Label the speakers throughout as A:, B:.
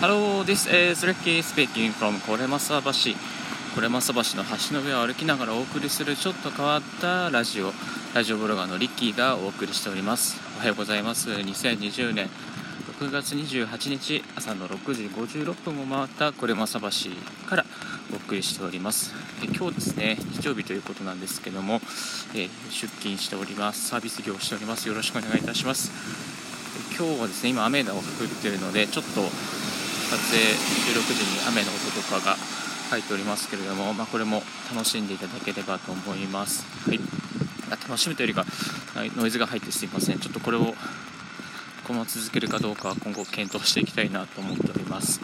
A: Hello, this is Ricky speaking from これまさ橋これまさ橋の橋の上を歩きながらお送りするちょっと変わったラジオ。ラジオブロガーのリッキーがお送りしております。おはようございます。2020年6月28日朝の6時56分を回ったこれまさ橋からお送りしております。え今日ですね日曜日ということなんですけども、え出勤しております。サービス業をしております。よろしくお願いいたします。今日はですね今雨が降ってるのでちょっと撮影収録時に雨の音とかが入っておりますけれども、まあ、これも楽しんでいただければと思います、はい、楽しむというよりかノイズが入ってすいません。ちょっとこれをこのまま続けるかどうかは今後検討していきたいなと思っております。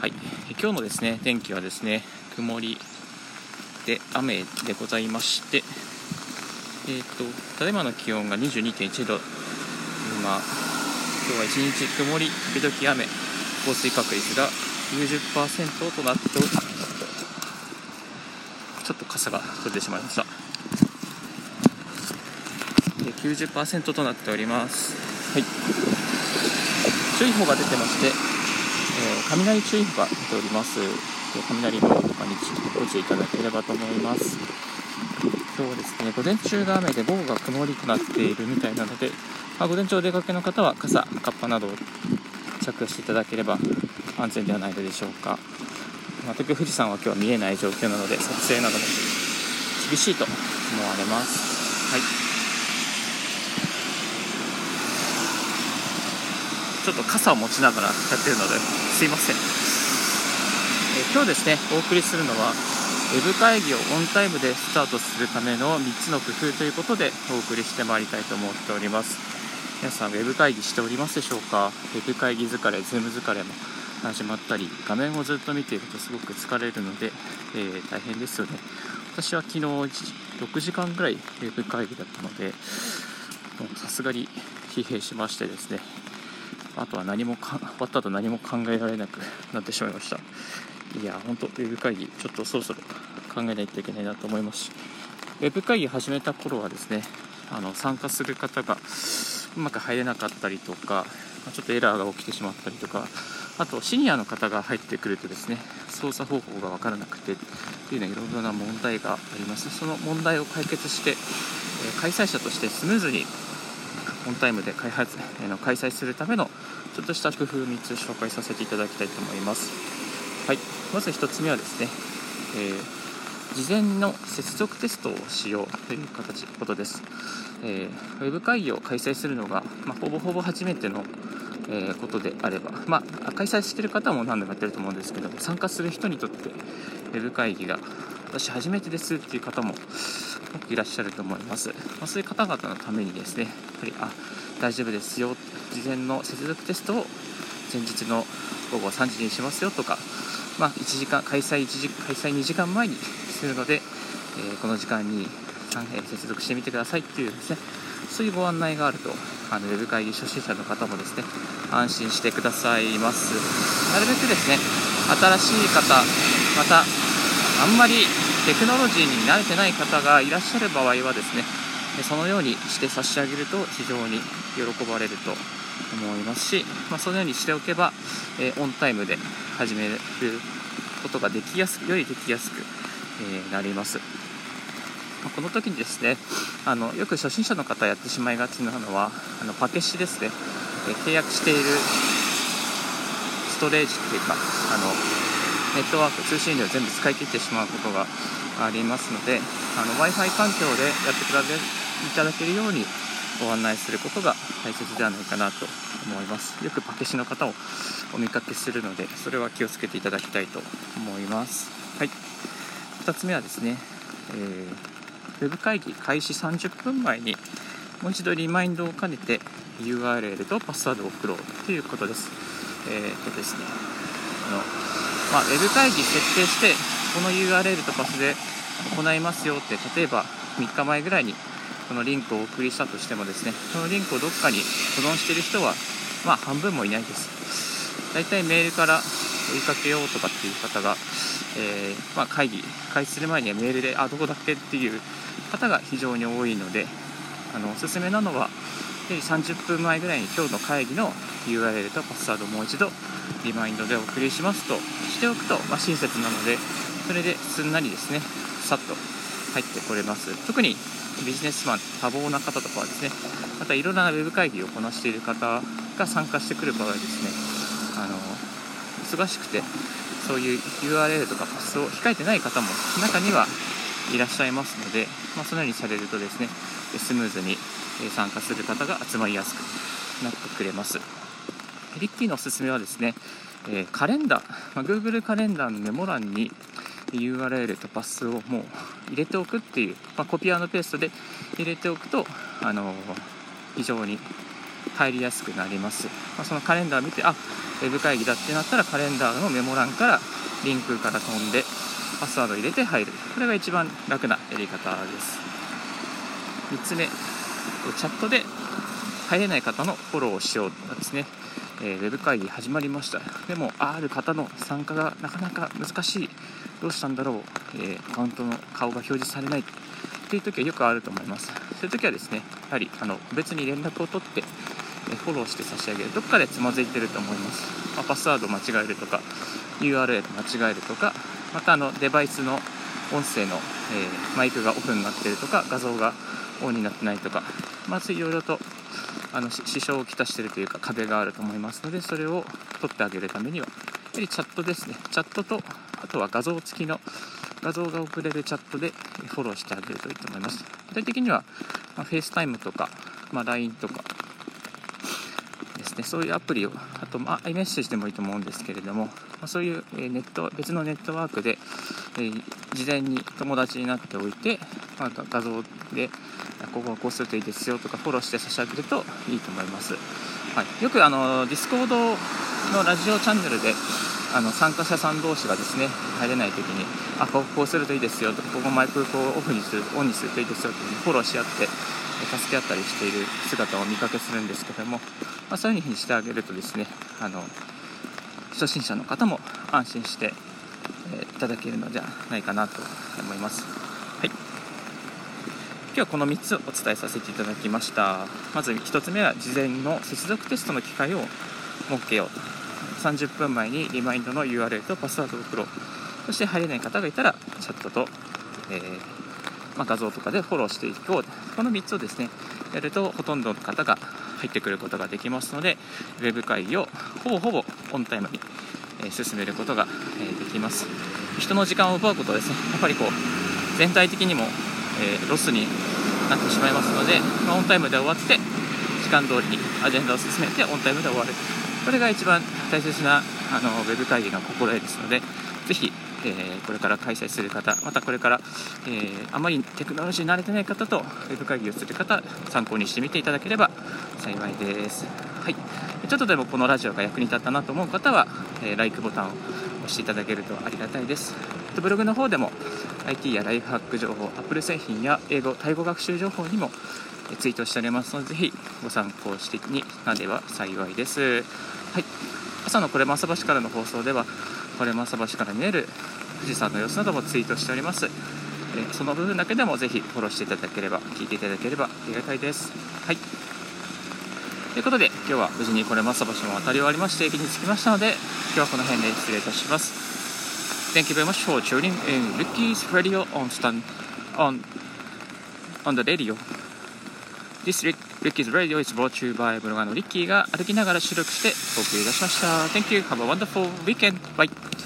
A: はい。今日のですね天気はですね曇りで雨でございましてえーと、ただいまの気温が22.1度。今今日は一日曇り時々雨。降水確率が90%となっておりちょっと傘が取れてしまいました。90%となっております。はい。注意報が出てまして、えー、雷注意報が出ております。雷雲とかにご注意いただければと思います。今日はですね午前中が雨で午後が曇りとなっているみたいなので、まあ、午前中お出かけの方は傘、カッパなどを着用していただければ安全ではないのでしょうか。全く富士山は今日は見えない状況なので撮影なども厳しいと思われます。はい。ちょっと傘を持ちながらやってるのですいません、え今日ですねお送りするのはウェブ会議をオンタイムでスタートするための3つの工夫ということでお送りしてまいりたいと思っております。皆さんウェブ会議しておりますでしょうか？ウェブ会議疲れ、 Zoom 疲れも始まったり画面をずっと見ているとすごく疲れるので、えー、大変ですよね。私は昨日6時間ぐらいウェブ会議だったのでさすがに疲弊しましてですね。あとは何もか終わった後何も考えられなくなってしまいました。いや本当ウェブ会議ちょっとそろそろ考えないといけないなと思いますし。ウェブ会議始めた頃はですねあの参加する方がうまく入れなかったりとかちょっとエラーが起きてしまったりとかあとシニアの方が入ってくるとですね操作方法が分からなくてっていうのはいろいろな問題があります。その問題を解決して開催者としてスムーズにオンタイムで開発開催するためのちょっとした工夫3つ紹介させていただきたいと思います。はい。まず1つ目はですね、えー事前の接続テストをしようという形ことです、えー、ウェブ会議を開催するのが、まあ、ほぼほぼ初めての、えー、ことであれば、まあ、開催してる方も何度もやってると思うんですけど参加する人にとってウェブ会議が私初めてですっていう方も多くいらっしゃると思います、まあ、そういう方々のためにですねやっぱりあ大丈夫ですよ事前の接続テストを前日の午後3時にしますよとかまあ、1時間開催1時開催2時間前にするので、えー、この時間に、え接続してみてくださいっていうですねそういうご案内があるとあのウェブ会議初心者の方もですね安心してくださいます。なるべくですね新しい方またあんまりテクノロジーに慣れてない方がいらっしゃる場合はですねそのようにして差し上げると非常に喜ばれると思いますし、まあ、そのようにしておけば、えー、オンタイムで始めることができやすくよりできやすく、え、なります。この時にですねあのよく初心者の方やってしまいがちなのはあのパケシですね、え、契約しているストレージっていうかあのネットワーク通信量全部使い切ってしまうことがありますので w i f i 環境でやってくれいただけるようにご案内することが大切ではないかなと思います。よくパケシの方をお見かけするのでそれは気をつけていただきたいと思います。2つ目はですね、えー、ウェブ会議開始30分前にもう一度リマインドを兼ねて URL とパスワードを送ろうということです。えー、とですねあの、まあ、ウェブ会議設定してこの URL とパスで行いますよって例えば3日前ぐらいにこのリンクをお送りしたとしてもですねそのリンクをどっかに保存している人はまあ半分もいないです。大体メールから追いかけようとかっていう方が、えー、まあ、会議開始する前にはメールであどこだっけっていう方が非常に多いのであのおすすめなのは30分前ぐらいに今日の会議の URL とパスワードをもう一度リマインドでお送りしますとしておくと、まあ、親切なのでそれですんなりですねさっと入ってこれます。特にビジネスマン多忙な方とかはですねまたいろんなウェブ会議をこなしている方が参加してくる場合はですねあの忙しくてそういう URL とかパスを控えてない方も中にはいらっしゃいますので、まあ、そのようにされるとですねスムーズに参加する方が集まりやすくなってくれます。リッキーのおすすめはですね、えカレンダー、まあ、Google カレンダーのメモ欄に URL とパスをもう入れておくっていう、まあ、コピーペーストで入れておくと、あの非常に入りやすくなります、まあ、そのカレンダーを見てあウェブ会議だってなったらカレンダーのメモ欄からリンクから飛んでパスワード入れて入る。これが一番楽なやり方です。3つ目チャットで入れない方のフォローをしようとかですね。えー、ウェブ会議始まりました。でもある方の参加がなかなか難しい。どうしたんだろう、えー、アカウントの顔が表示されない。という時はよくあると思います。そういう時はですねやはりあの別に連絡を取ってフォローして差し上げる。どっかでつまずいてると思います、まあ、パスワード間違えるとか URL 間違えるとかまたあのデバイスの音声の、えー、マイクがオフになってるとか画像がオンになってないとかまずいろいろとあの支障をきたしているというか壁があると思いますのでそれを取ってあげるためにはやはりチャットですね。チャットとあとは画像付きの画像が送れるチャットでフォローしてあげるといいと思います。具体的には、まあ、FaceTime とか、まあ、LINE とかですね。そういうアプリをあと、まあ、iMessage でもいいと思うんですけれども、まあ、そういうネット別のネットワークで、えー、事前に友達になっておいて、まあ、画像でここはこうするといいですよとかフォローして差し上げるといいと思います、はい、よくあの Discordのラジオチャンネルであの参加者さん同士がですね入れない時にあここうするといいですよとかここマイクこうオフにするオンにするといいですよというフォローし合って助け合ったりしている姿を見かけするんですけども、まあ、そういう風にしてあげるとですねあの初心者の方も安心して、えー、いただけるのではないかなと思います。はい。今日はこの3つをお伝えさせていただきました。まず1つ目は事前の接続テストの機会を設けようと。30分前にリマインドの URL とパスワードを送ろう。そして入れない方がいたらチャットと、えー、まあ、画像とかでフォローしていこう。この3つをですねやるとほとんどの方が入ってくることができますのでウェブ会議をほぼほぼオンタイムに、え進めることが、できます。人の時間を奪うことはですねやっぱりこう全体的にもえ、ロスになってしまいますので、まあ、オンタイムで終わって時間通りにアジェンダを進めてオンタイムで終わる。これが一番大切なあのウェブ会議の心得ですのでぜひ、えー、これから開催する方またこれから、えー、あまりテクノロジーに慣れてない方とウェブ会議をする方参考にしてみていただければ幸いです、はい、ちょっとでもこのラジオが役に立ったなと思う方は、えー、LIKE ボタンをしていただけるとありがたいですブログの方でも IT やライフハック情報、Apple 製品や英語、タイ語学習情報にもツイートしておりますので、ぜひご参考してになれば幸いです。はい、朝のこれまさ橋からの放送では、これまさ橋から見える富士山の様子などもツイートしております。えその部分だけでもぜひフォローしていただければ、聞いていただければありがたいです。はい。ということで、今日は無事にこれまさ橋も渡り終わりまして、駅に着きましたので、今日はこの辺で失礼いたします。Thank you very much for tuning in Ricky's Radio on stand on on the radio. This Ricky's Radio is brought to you by ブロガーのリッキーが歩きながら収録してお送りいたしました。Thank you. Have a wonderful weekend. Bye.